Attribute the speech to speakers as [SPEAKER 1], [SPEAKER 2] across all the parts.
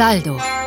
[SPEAKER 1] Saldo.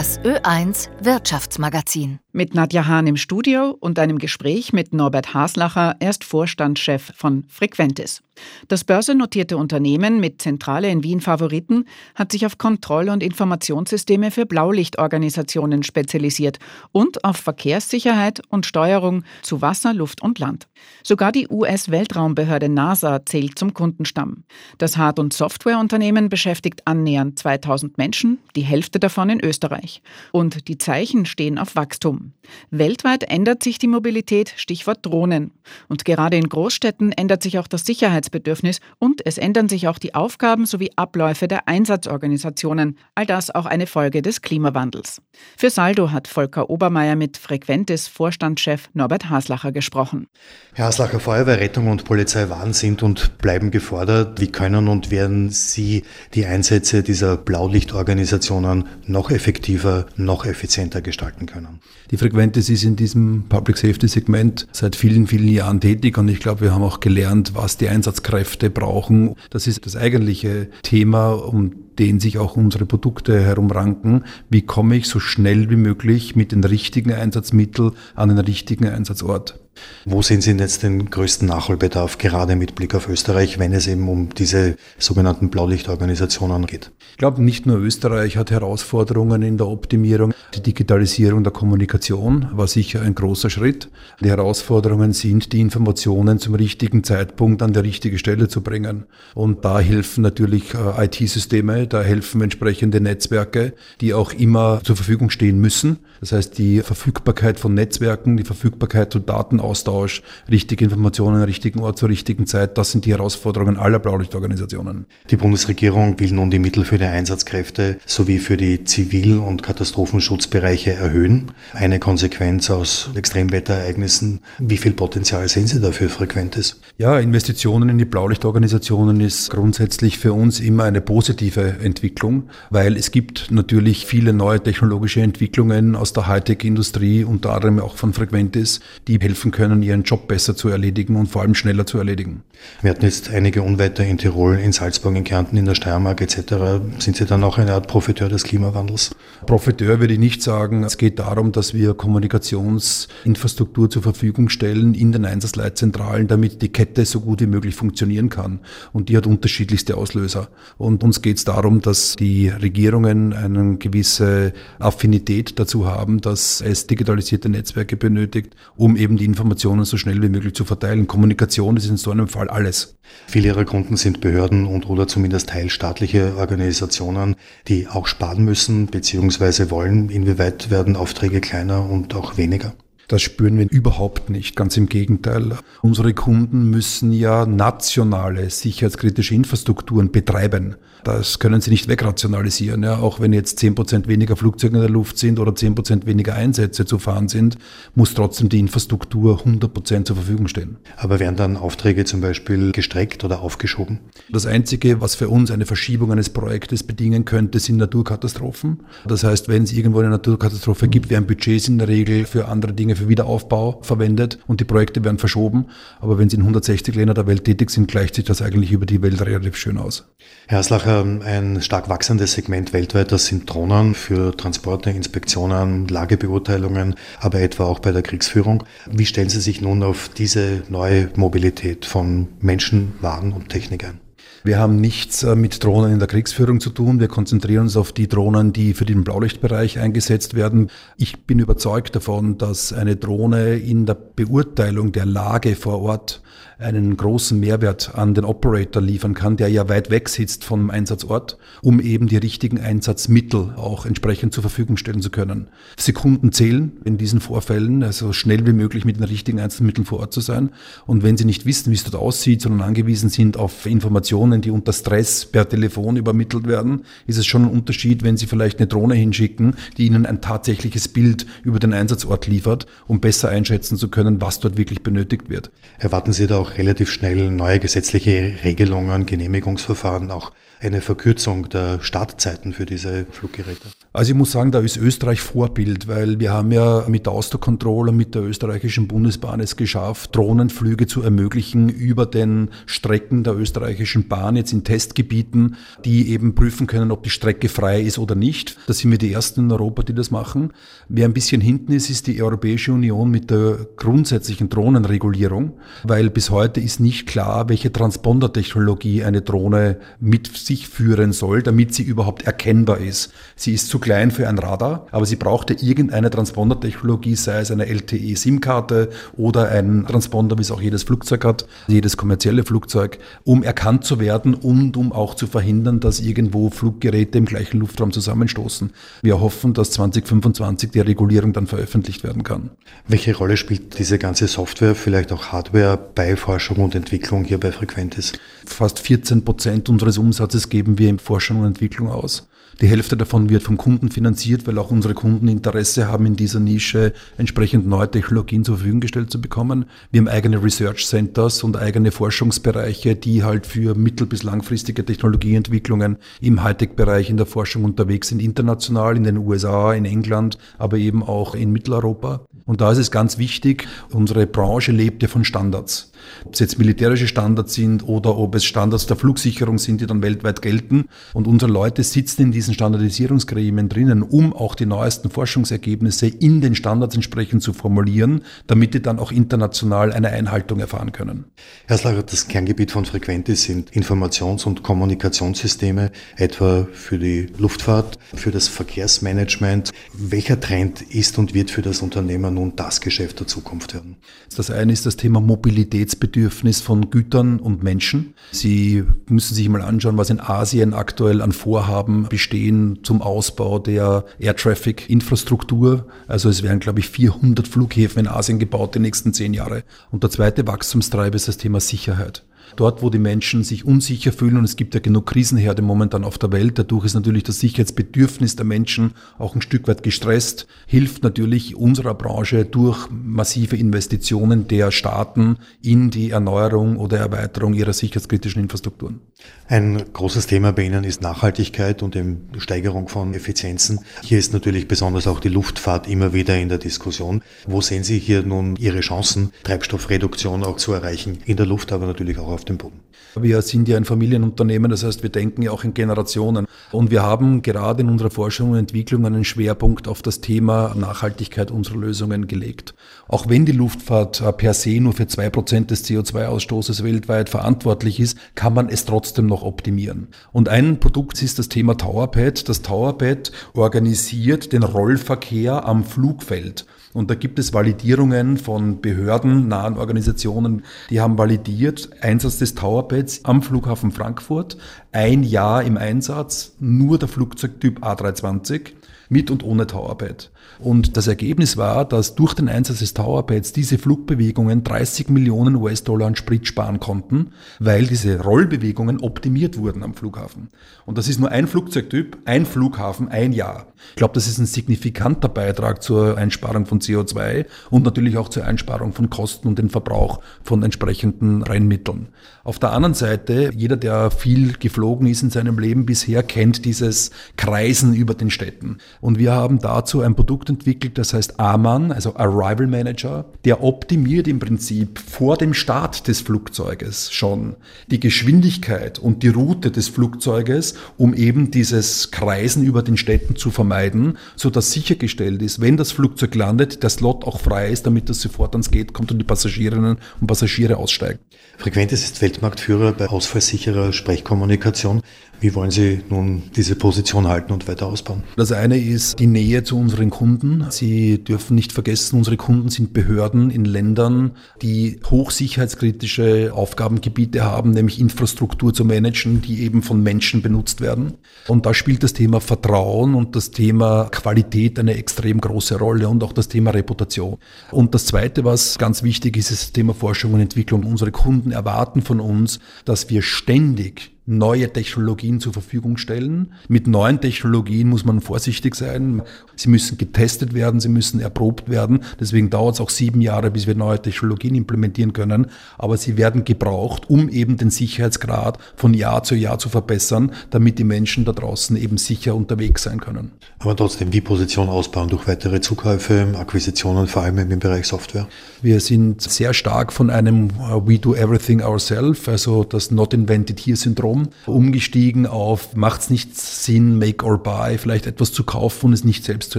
[SPEAKER 1] Das Ö1 Wirtschaftsmagazin.
[SPEAKER 2] Mit Nadja Hahn im Studio und einem Gespräch mit Norbert Haslacher, erst Vorstandschef von Frequentis. Das börsennotierte Unternehmen mit Zentrale in Wien Favoriten hat sich auf Kontroll- und Informationssysteme für Blaulichtorganisationen spezialisiert und auf Verkehrssicherheit und Steuerung zu Wasser, Luft und Land. Sogar die US-Weltraumbehörde NASA zählt zum Kundenstamm. Das Hard- und Softwareunternehmen beschäftigt annähernd 2000 Menschen, die Hälfte davon in Österreich. Und die Zeichen stehen auf Wachstum. Weltweit ändert sich die Mobilität, Stichwort Drohnen. Und gerade in Großstädten ändert sich auch das Sicherheitsbedürfnis und es ändern sich auch die Aufgaben sowie Abläufe der Einsatzorganisationen. All das auch eine Folge des Klimawandels. Für Saldo hat Volker Obermeier mit Frequentes Vorstandschef Norbert Haslacher gesprochen.
[SPEAKER 3] Herr Haslacher, Feuerwehr, Rettung und Polizei waren, sind und bleiben gefordert. Wie können und werden Sie die Einsätze dieser Blaulichtorganisationen noch effektiver, noch effizienter gestalten können?
[SPEAKER 4] Die Frequentes ist in diesem Public Safety Segment seit vielen, vielen Jahren tätig und ich glaube, wir haben auch gelernt, was die Einsatzkräfte brauchen. Das ist das eigentliche Thema, um den sich auch unsere Produkte herumranken. Wie komme ich so schnell wie möglich mit den richtigen Einsatzmitteln an den richtigen Einsatzort?
[SPEAKER 3] Wo sehen Sie jetzt den größten Nachholbedarf, gerade mit Blick auf Österreich, wenn es eben um diese sogenannten Blaulichtorganisationen geht?
[SPEAKER 4] Ich glaube, nicht nur Österreich hat Herausforderungen in der Optimierung. Die Digitalisierung der Kommunikation war sicher ein großer Schritt. Die Herausforderungen sind, die Informationen zum richtigen Zeitpunkt an die richtige Stelle zu bringen. Und da helfen natürlich äh, IT-Systeme, da helfen entsprechende Netzwerke, die auch immer zur Verfügung stehen müssen. Das heißt, die Verfügbarkeit von Netzwerken, die Verfügbarkeit von Datenaustausch, richtige Informationen, richtigen Ort zur richtigen Zeit, das sind die Herausforderungen aller Blaulichtorganisationen.
[SPEAKER 3] Die Bundesregierung will nun die Mittel für die Einsatzkräfte sowie für die Zivil- und Katastrophenschutzbereiche erhöhen. Eine Konsequenz aus Extremwetterereignissen. Wie viel Potenzial sehen Sie dafür Frequentes?
[SPEAKER 4] Ja, Investitionen in die Blaulichtorganisationen ist grundsätzlich für uns immer eine positive Entwicklung, weil es gibt natürlich viele neue technologische Entwicklungen aus der Hightech-Industrie, unter anderem auch von Frequentis, die helfen können, ihren Job besser zu erledigen und vor allem schneller zu erledigen.
[SPEAKER 3] Wir hatten jetzt einige Unwetter in Tirol, in Salzburg, in Kärnten, in der Steiermark etc. Sind Sie dann auch eine Art Profiteur des Klimawandels?
[SPEAKER 4] Profiteur würde ich nicht sagen. Es geht darum, dass wir Kommunikationsinfrastruktur zur Verfügung stellen in den Einsatzleitzentralen, damit die Kette so gut wie möglich funktionieren kann. Und die hat unterschiedlichste Auslöser. Und uns geht es darum, dass die Regierungen eine gewisse Affinität dazu haben, dass es digitalisierte Netzwerke benötigt, um eben die Informationen so schnell wie möglich zu verteilen. Kommunikation ist in so einem Fall alles.
[SPEAKER 3] Viele Ihrer Kunden sind Behörden und oder zumindest teilstaatliche Organisationen, die auch sparen müssen bzw. wollen. Inwieweit werden Aufträge kleiner und auch weniger?
[SPEAKER 4] Das spüren wir überhaupt nicht. Ganz im Gegenteil. Unsere Kunden müssen ja nationale sicherheitskritische Infrastrukturen betreiben. Das können sie nicht wegrationalisieren. Ja. Auch wenn jetzt zehn Prozent weniger Flugzeuge in der Luft sind oder zehn Prozent weniger Einsätze zu fahren sind, muss trotzdem die Infrastruktur 100 Prozent zur Verfügung stehen.
[SPEAKER 3] Aber werden dann Aufträge zum Beispiel gestreckt oder aufgeschoben?
[SPEAKER 4] Das Einzige, was für uns eine Verschiebung eines Projektes bedingen könnte, sind Naturkatastrophen. Das heißt, wenn es irgendwo eine Naturkatastrophe gibt, werden Budgets in der Regel für andere Dinge, für Wiederaufbau verwendet und die Projekte werden verschoben. Aber wenn sie in 160 Ländern der Welt tätig sind, gleicht sich das eigentlich über die Welt relativ schön aus.
[SPEAKER 3] Herr Haslacher, ein stark wachsendes Segment weltweit, das sind Drohnen für Transporte, Inspektionen, Lagebeurteilungen, aber etwa auch bei der Kriegsführung. Wie stellen Sie sich nun auf diese neue Mobilität von Menschen, Waren und Technik ein?
[SPEAKER 4] Wir haben nichts äh, mit Drohnen in der Kriegsführung zu tun. Wir konzentrieren uns auf die Drohnen, die für den Blaulichtbereich eingesetzt werden. Ich bin überzeugt davon, dass eine Drohne in der Beurteilung der Lage vor Ort einen großen Mehrwert an den Operator liefern kann, der ja weit weg sitzt vom Einsatzort, um eben die richtigen Einsatzmittel auch entsprechend zur Verfügung stellen zu können. Sekunden zählen in diesen Vorfällen, also schnell wie möglich mit den richtigen Einsatzmitteln vor Ort zu sein. Und wenn Sie nicht wissen, wie es dort aussieht, sondern angewiesen sind auf Informationen, Informationen, die unter Stress per Telefon übermittelt werden, ist es schon ein Unterschied, wenn Sie vielleicht eine Drohne hinschicken, die Ihnen ein tatsächliches Bild über den Einsatzort liefert, um besser einschätzen zu können, was dort wirklich benötigt wird.
[SPEAKER 3] Erwarten Sie da auch relativ schnell neue gesetzliche Regelungen, Genehmigungsverfahren, auch eine Verkürzung der Startzeiten für diese Fluggeräte?
[SPEAKER 4] Also ich muss sagen, da ist Österreich Vorbild, weil wir haben ja mit der Austercontrol und mit der österreichischen Bundesbahn es geschafft, Drohnenflüge zu ermöglichen über den Strecken der österreichischen Bahn Bahn jetzt in Testgebieten, die eben prüfen können, ob die Strecke frei ist oder nicht. Da sind wir die Ersten in Europa, die das machen. Wer ein bisschen hinten ist, ist die Europäische Union mit der grundsätzlichen Drohnenregulierung, weil bis heute ist nicht klar, welche Transpondertechnologie eine Drohne mit sich führen soll, damit sie überhaupt erkennbar ist. Sie ist zu klein für ein Radar, aber sie brauchte irgendeine Transpondertechnologie, sei es eine LTE-SIM-Karte oder ein Transponder, wie es auch jedes Flugzeug hat, jedes kommerzielle Flugzeug, um erkannt zu werden und um auch zu verhindern, dass irgendwo Fluggeräte im gleichen Luftraum zusammenstoßen. Wir hoffen, dass 2025 die Regulierung dann veröffentlicht werden kann.
[SPEAKER 3] Welche Rolle spielt diese ganze Software, vielleicht auch Hardware bei Forschung und Entwicklung hier bei Frequentis?
[SPEAKER 4] Fast 14 Prozent unseres Umsatzes geben wir in Forschung und Entwicklung aus. Die Hälfte davon wird vom Kunden finanziert, weil auch unsere Kunden Interesse haben, in dieser Nische entsprechend neue Technologien zur Verfügung gestellt zu bekommen. Wir haben eigene Research Centers und eigene Forschungsbereiche, die halt für mittel- bis langfristige Technologieentwicklungen im Hightech-Bereich in der Forschung unterwegs sind, international in den USA, in England, aber eben auch in Mitteleuropa. Und da ist es ganz wichtig, unsere Branche lebt ja von Standards. Ob es jetzt militärische Standards sind oder ob es Standards der Flugsicherung sind, die dann weltweit gelten. Und unsere Leute sitzen in diesen Standardisierungsgremien drinnen, um auch die neuesten Forschungsergebnisse in den Standards entsprechend zu formulieren, damit die dann auch international eine Einhaltung erfahren können.
[SPEAKER 3] Herr Slacher, das Kerngebiet von Frequentis sind Informations- und Kommunikationssysteme, etwa für die Luftfahrt, für das Verkehrsmanagement. Welcher Trend ist und wird für das Unternehmen nun das Geschäft der Zukunft werden?
[SPEAKER 4] Das eine ist das Thema Mobilitätsbedürfnis von Gütern und Menschen. Sie müssen sich mal anschauen, was in Asien aktuell an Vorhaben bestehen zum Ausbau der Air Traffic Infrastruktur. Also es werden, glaube ich, 400 Flughäfen in Asien gebaut die nächsten zehn Jahre. Und der zweite Wachstumstreiber ist das Thema Sicherheit. Dort, wo die Menschen sich unsicher fühlen, und es gibt ja genug Krisenherde momentan auf der Welt, dadurch ist natürlich das Sicherheitsbedürfnis der Menschen auch ein Stück weit gestresst, hilft natürlich unserer Branche durch massive Investitionen der Staaten in die Erneuerung oder Erweiterung ihrer sicherheitskritischen Infrastrukturen.
[SPEAKER 3] Ein großes Thema bei Ihnen ist Nachhaltigkeit und die Steigerung von Effizienzen. Hier ist natürlich besonders auch die Luftfahrt immer wieder in der Diskussion. Wo sehen Sie hier nun Ihre Chancen, Treibstoffreduktion auch zu erreichen in der Luft, aber natürlich auch auf dem Boden?
[SPEAKER 4] Wir sind ja ein Familienunternehmen, das heißt, wir denken ja auch in Generationen. Und wir haben gerade in unserer Forschung und Entwicklung einen Schwerpunkt auf das Thema Nachhaltigkeit unserer Lösungen gelegt. Auch wenn die Luftfahrt per se nur für zwei Prozent des CO2-Ausstoßes weltweit verantwortlich ist, kann man es trotzdem noch optimieren. Und ein Produkt ist das Thema Towerpad. Das Towerpad organisiert den Rollverkehr am Flugfeld. Und da gibt es Validierungen von Behörden, nahen Organisationen, die haben validiert Einsatz des Towerpads am Flughafen Frankfurt, ein Jahr im Einsatz, nur der Flugzeugtyp A320 mit und ohne Towerpad. Und das Ergebnis war, dass durch den Einsatz des Towerpads diese Flugbewegungen 30 Millionen US-Dollar an Sprit sparen konnten, weil diese Rollbewegungen optimiert wurden am Flughafen. Und das ist nur ein Flugzeugtyp, ein Flughafen, ein Jahr. Ich glaube, das ist ein signifikanter Beitrag zur Einsparung von CO2 und natürlich auch zur Einsparung von Kosten und den Verbrauch von entsprechenden Rennmitteln. Auf der anderen Seite, jeder, der viel geflogen ist in seinem Leben bisher, kennt dieses Kreisen über den Städten. Und wir haben dazu ein Produkt entwickelt, das heißt AMAN, also Arrival Manager, der optimiert im Prinzip vor dem Start des Flugzeuges schon die Geschwindigkeit und die Route des Flugzeuges, um eben dieses Kreisen über den Städten zu vermeiden, so dass sichergestellt ist, wenn das Flugzeug landet, der Slot auch frei ist, damit es sofort ans Gate kommt und die Passagierinnen und Passagiere aussteigen.
[SPEAKER 3] Frequentes ist Weltmarktführer bei ausfallsicherer Sprechkommunikation. Wie wollen Sie nun diese Position halten und weiter ausbauen?
[SPEAKER 4] Das eine ist die Nähe zu unseren Kunden. Sie dürfen nicht vergessen, unsere Kunden sind Behörden in Ländern, die hochsicherheitskritische Aufgabengebiete haben, nämlich Infrastruktur zu managen, die eben von Menschen benutzt werden. Und da spielt das Thema Vertrauen und das Thema Qualität eine extrem große Rolle und auch das Thema Reputation. Und das zweite, was ganz wichtig ist, ist das Thema Forschung und Entwicklung. Unsere Kunden erwarten von uns, dass wir ständig neue Technologien zur Verfügung stellen. Mit neuen Technologien muss man vorsichtig sein. Sie müssen getestet werden, sie müssen erprobt werden. Deswegen dauert es auch sieben Jahre, bis wir neue Technologien implementieren können. Aber sie werden gebraucht, um eben den Sicherheitsgrad von Jahr zu Jahr zu verbessern, damit die Menschen da draußen eben sicher unterwegs sein können.
[SPEAKER 3] Aber trotzdem die Position ausbauen durch weitere Zukäufe, Akquisitionen, vor allem im Bereich Software.
[SPEAKER 4] Wir sind sehr stark von einem uh, We do everything ourselves, also das Not Invented Here Syndrom, umgestiegen auf macht es nicht Sinn, make or buy, vielleicht etwas zu kaufen und es nicht selbst zu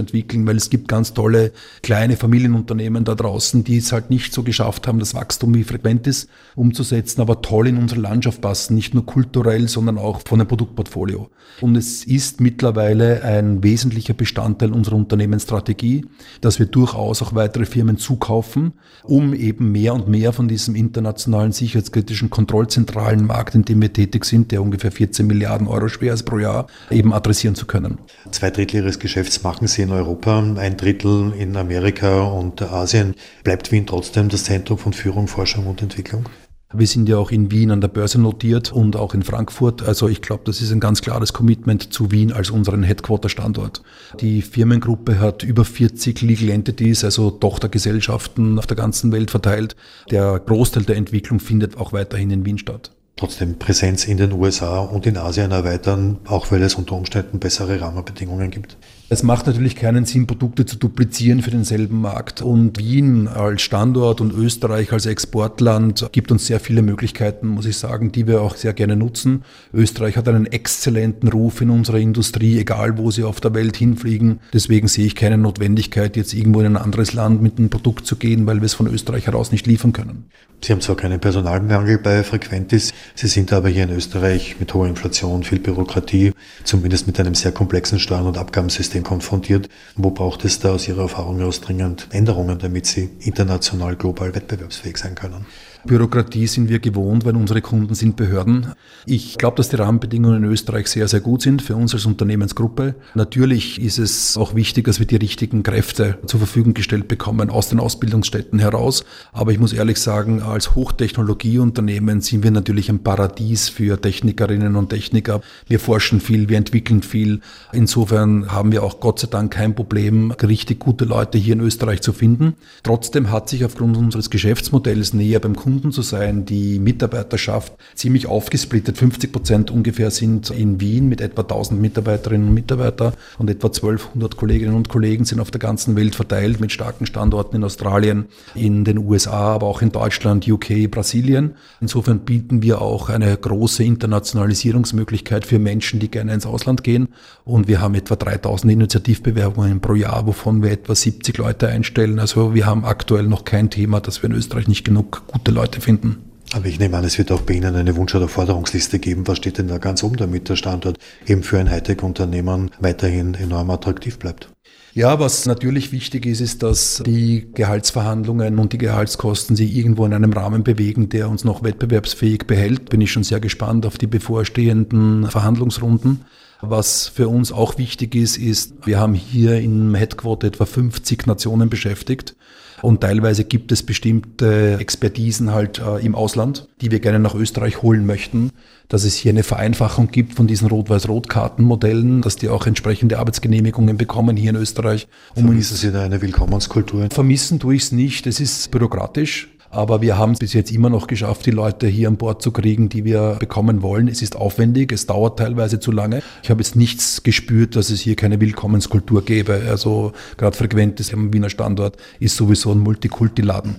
[SPEAKER 4] entwickeln, weil es gibt ganz tolle kleine Familienunternehmen da draußen, die es halt nicht so geschafft haben, das Wachstum wie frequent ist, umzusetzen, aber toll in unsere Landschaft passen, nicht nur kulturell, sondern auch von dem Produktportfolio. Und es ist mittlerweile ein wesentlicher Bestandteil unserer Unternehmensstrategie, dass wir durchaus auch weitere Firmen zukaufen, um eben mehr und mehr von diesem internationalen sicherheitskritischen kontrollzentralen Markt, in dem wir tätig sind, der ungefähr 14 Milliarden Euro schwer ist pro Jahr, eben adressieren zu können.
[SPEAKER 3] Zwei Drittel Ihres Geschäfts machen Sie in Europa, ein Drittel in Amerika und Asien. Bleibt Wien trotzdem das Zentrum von Führung, Forschung und Entwicklung?
[SPEAKER 4] Wir sind ja auch in Wien an der Börse notiert und auch in Frankfurt. Also ich glaube, das ist ein ganz klares Commitment zu Wien als unseren Headquarter-Standort. Die Firmengruppe hat über 40 Legal Entities, also Tochtergesellschaften auf der ganzen Welt verteilt. Der Großteil der Entwicklung findet auch weiterhin in Wien statt
[SPEAKER 3] trotzdem Präsenz in den USA und in Asien erweitern, auch weil es unter Umständen bessere Rahmenbedingungen gibt.
[SPEAKER 4] Es macht natürlich keinen Sinn, Produkte zu duplizieren für denselben Markt. Und Wien als Standort und Österreich als Exportland gibt uns sehr viele Möglichkeiten, muss ich sagen, die wir auch sehr gerne nutzen. Österreich hat einen exzellenten Ruf in unserer Industrie, egal wo sie auf der Welt hinfliegen. Deswegen sehe ich keine Notwendigkeit, jetzt irgendwo in ein anderes Land mit einem Produkt zu gehen, weil wir es von Österreich heraus nicht liefern können.
[SPEAKER 3] Sie haben zwar keinen Personalmangel bei Frequentis, Sie sind aber hier in Österreich mit hoher Inflation, viel Bürokratie, zumindest mit einem sehr komplexen Steuern- und Abgabensystem konfrontiert. Wo braucht es da aus Ihrer Erfahrung heraus dringend Änderungen, damit Sie international global wettbewerbsfähig sein können?
[SPEAKER 4] Bürokratie sind wir gewohnt, weil unsere Kunden sind Behörden. Ich glaube, dass die Rahmenbedingungen in Österreich sehr, sehr gut sind für uns als Unternehmensgruppe. Natürlich ist es auch wichtig, dass wir die richtigen Kräfte zur Verfügung gestellt bekommen aus den Ausbildungsstätten heraus. Aber ich muss ehrlich sagen, als Hochtechnologieunternehmen sind wir natürlich ein Paradies für Technikerinnen und Techniker. Wir forschen viel, wir entwickeln viel. Insofern haben wir auch Gott sei Dank kein Problem, richtig gute Leute hier in Österreich zu finden. Trotzdem hat sich aufgrund unseres Geschäftsmodells näher beim Kunden Kunden zu sein. Die Mitarbeiterschaft ziemlich aufgesplittet. 50 Prozent ungefähr sind in Wien mit etwa 1000 Mitarbeiterinnen und Mitarbeitern und etwa 1200 Kolleginnen und Kollegen sind auf der ganzen Welt verteilt mit starken Standorten in Australien, in den USA, aber auch in Deutschland, UK, Brasilien. Insofern bieten wir auch eine große Internationalisierungsmöglichkeit für Menschen, die gerne ins Ausland gehen. Und wir haben etwa 3000 Initiativbewerbungen pro Jahr, wovon wir etwa 70 Leute einstellen. Also wir haben aktuell noch kein Thema, dass wir in Österreich nicht genug gute Leute Leute finden.
[SPEAKER 3] Aber ich nehme an, es wird auch bei Ihnen eine Wunsch- oder Forderungsliste geben. Was steht denn da ganz um, damit der Standort eben für ein Hightech-Unternehmen weiterhin enorm attraktiv bleibt?
[SPEAKER 4] Ja, was natürlich wichtig ist, ist, dass die Gehaltsverhandlungen und die Gehaltskosten sich irgendwo in einem Rahmen bewegen, der uns noch wettbewerbsfähig behält. Bin ich schon sehr gespannt auf die bevorstehenden Verhandlungsrunden. Was für uns auch wichtig ist, ist, wir haben hier im Headquarter etwa 50 Nationen beschäftigt. Und teilweise gibt es bestimmte Expertisen halt äh, im Ausland, die wir gerne nach Österreich holen möchten, dass es hier eine Vereinfachung gibt von diesen Rot-Weiß-Rot-Kartenmodellen, dass die auch entsprechende Arbeitsgenehmigungen bekommen hier in Österreich.
[SPEAKER 3] Um Vermissen Sie da eine Willkommenskultur?
[SPEAKER 4] Vermissen tue ich es nicht. Es ist bürokratisch. Aber wir haben es bis jetzt immer noch geschafft, die Leute hier an Bord zu kriegen, die wir bekommen wollen. Es ist aufwendig, es dauert teilweise zu lange. Ich habe jetzt nichts gespürt, dass es hier keine Willkommenskultur gäbe. Also gerade Frequentes am Wiener Standort ist sowieso ein Multikulti-Laden.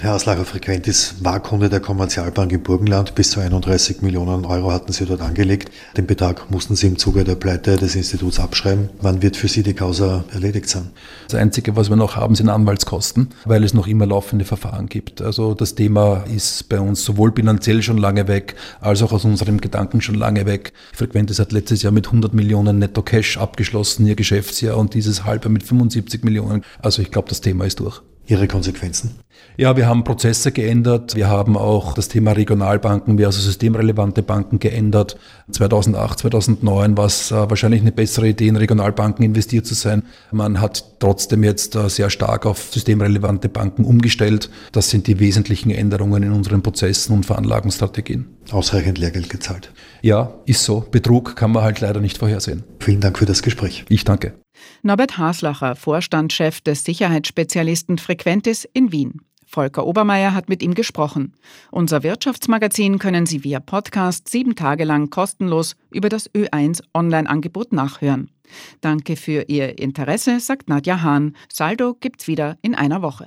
[SPEAKER 3] Herr Auslacher Frequentis war Kunde der Kommerzialbank im Burgenland. Bis zu 31 Millionen Euro hatten Sie dort angelegt. Den Betrag mussten Sie im Zuge der Pleite des Instituts abschreiben. Wann wird für Sie die Causa erledigt sein?
[SPEAKER 4] Das Einzige, was wir noch haben, sind Anwaltskosten, weil es noch immer laufende Verfahren gibt. Also das Thema ist bei uns sowohl finanziell schon lange weg, als auch aus unserem Gedanken schon lange weg. Frequentis hat letztes Jahr mit 100 Millionen Netto Cash abgeschlossen, ihr Geschäftsjahr, und dieses halbe mit 75 Millionen. Also ich glaube, das Thema ist durch.
[SPEAKER 3] Ihre Konsequenzen?
[SPEAKER 4] Ja, wir haben Prozesse geändert. Wir haben auch das Thema Regionalbanken also systemrelevante Banken geändert. 2008, 2009 war es äh, wahrscheinlich eine bessere Idee, in Regionalbanken investiert zu sein. Man hat trotzdem jetzt äh, sehr stark auf systemrelevante Banken umgestellt. Das sind die wesentlichen Änderungen in unseren Prozessen und Veranlagungsstrategien.
[SPEAKER 3] Ausreichend Lehrgeld gezahlt.
[SPEAKER 4] Ja, ist so. Betrug kann man halt leider nicht vorhersehen.
[SPEAKER 3] Vielen Dank für das Gespräch.
[SPEAKER 4] Ich danke.
[SPEAKER 2] Norbert Haslacher, Vorstandschef des Sicherheitsspezialisten Frequentis in Wien. Volker Obermeier hat mit ihm gesprochen. Unser Wirtschaftsmagazin können Sie via Podcast sieben Tage lang kostenlos über das Ö1 Online-Angebot nachhören. Danke für Ihr Interesse, sagt Nadja Hahn. Saldo gibt's wieder in einer Woche.